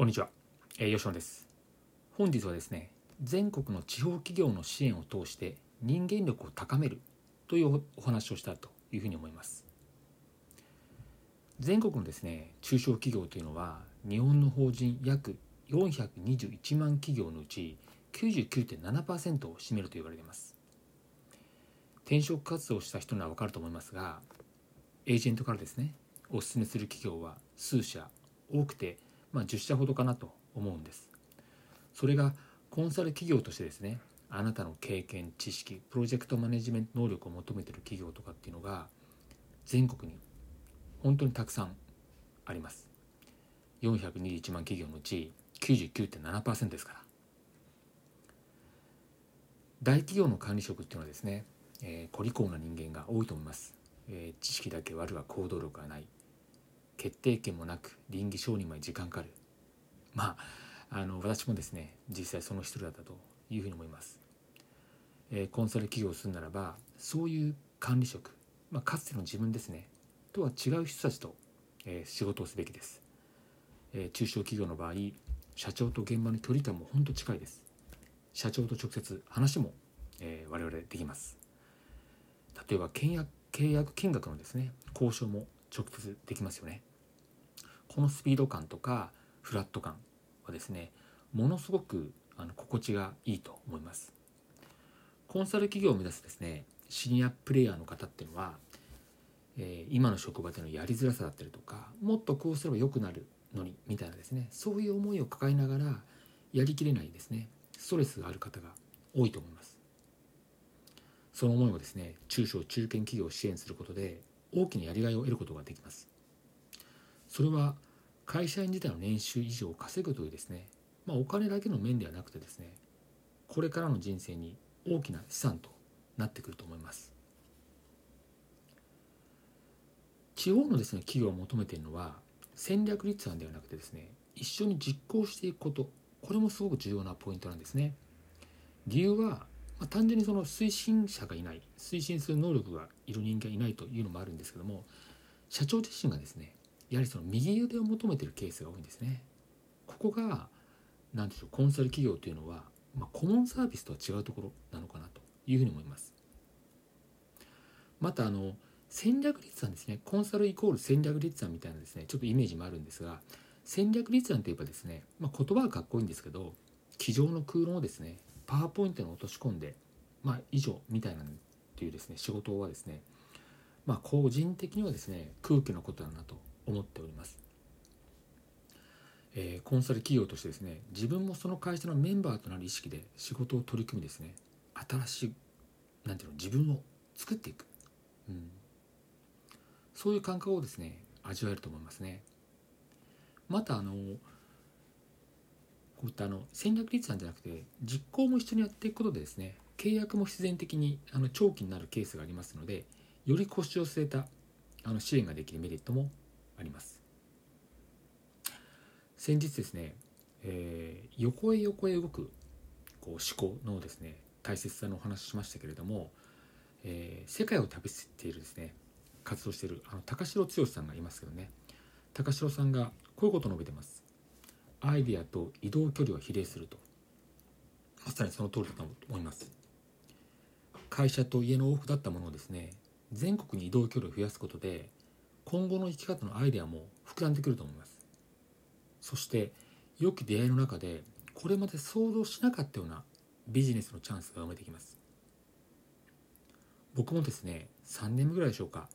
こんにちは、えー、吉野です。本日はですね全国の地方企業の支援を通して人間力を高めるというお話をしたというふうに思います。全国のですね中小企業というのは日本の法人約421万企業のうち99.7%を占めると言われています。転職活動をした人には分かると思いますがエージェントからですねお勧めする企業は数社多くてまあ、10社ほどかなと思うんです。それがコンサル企業としてですねあなたの経験知識プロジェクトマネジメント能力を求めてる企業とかっていうのが全国に本当にたくさんあります。421万企業のうち99.7%ですから。大企業の管理職っていうのはですね、えー、孤立な人間が多いと思います、えー、知識だけ悪が行動力がない。決定権もなく倫理承認まで時間かかる。まああの私もですね実際その一人だったというふうに思います、えー、コンサル企業をするならばそういう管理職、まあ、かつての自分ですねとは違う人たちと、えー、仕事をすべきです、えー、中小企業の場合社長と現場の距離感も本当近いです。社長と直接話も、えー、我々できます。例えば契約契約金額のですね交渉も直接できますよね。このスピード感とかフラット感はですねものすごくあの心地がいいと思います。コンサル企業を目指すですねシニアプレイヤーの方っていうのは、えー、今の職場でのやりづらさだったりとかもっとこうすれば良くなるのにみたいなですねそういう思いを抱えながらやりきれないですねストレスがある方が多いと思います。その思いをですね中小中堅企業を支援することで大きなやりがいを得ることができます。それは会社員自体の年収以上を稼ぐというですね、まあ、お金だけの面ではなくてですねこれからの人生に大きな資産となってくると思います。地方のですね企業を求めているのは戦略立案ではなくてですね一緒に実行していくこと。これもすごく重要なポイントなんですね。理由は、まあ、単純にその推進者がいない推進する能力がいる人間がいないというのもあるんですけども社長自身がですねやはりその右腕を求めてるケースが多いんですね。ここが何でしょうコンサル企業というのは、まあ、コモンサービスとは違うところなのかなというふうに思います。またあの戦略立案ですねコンサルイコール戦略立案みたいなですねちょっとイメージもあるんですが戦略立案といえばですね、まあ、言葉はかっこいいんですけど机上の空論をですねパワーポイントに落とし込んで、まあ、以上みたいなというですね仕事はですねまあ個人的にはですね空気のことだなと思っております。えー、コンサル企業としてですね自分もその会社のメンバーとなる意識で仕事を取り組みですね新しいなんていうの自分を作っていく、うん、そういう感覚をですね味わえると思いますね。またあのこういったあの戦略立案じゃなくて実行も一緒にやっていくことでですね契約も必然的にあの長期になるケースがありますのでより腰を据えたあの支援ができるメリットもあります。先日ですね、えー、横へ横へ動くこう思考のですね大切さのお話ししましたけれども、えー、世界を旅しているですね活動しているあの高城剛さんがいますけどね高城さんがこういうことを述べてます。アイデアと移動距離は比例すると。まさにその通りだと思います。会社と家の往復だったものをですね全国に移動距離を増やすことで今後の生き方のアイデアも膨らんでくると思います。そして良き出会いの中でこれまで想像しなかったようなビジネスのチャンスが生まれてきます。僕もですね3年目ぐらいでしょうか、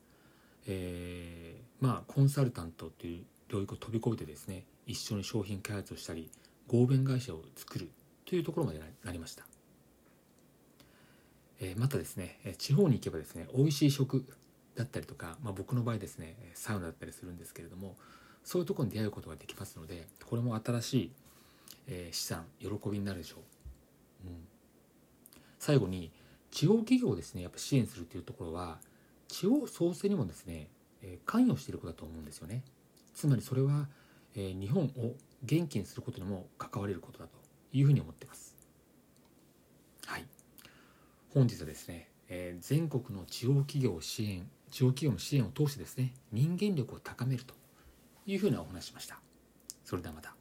えー、まあコンサルタントという領域を飛び越えてですね一緒に商品開発をしたり合弁会社を作るというところまでなりました、えー、またですね地方に行けばですね美味しい食だったりとか、まあ、僕の場合ですねサウナだったりするんですけれどもそういうところに出会うことができますのでこれも新しい、え、資産喜びになるでしょう、うん、最後に地方企業をですねやっぱ支援するというところは地方創生にもですね、え、関与していることだと思うんですよね。つまりそれは、え、日本を元気にすることにも関われることだというふうに思ってます。はい。本日はですね、え、全国の地方企業支援地方企業の支援を通してですね人間力を高めるというふうなお話ししました。それではまた。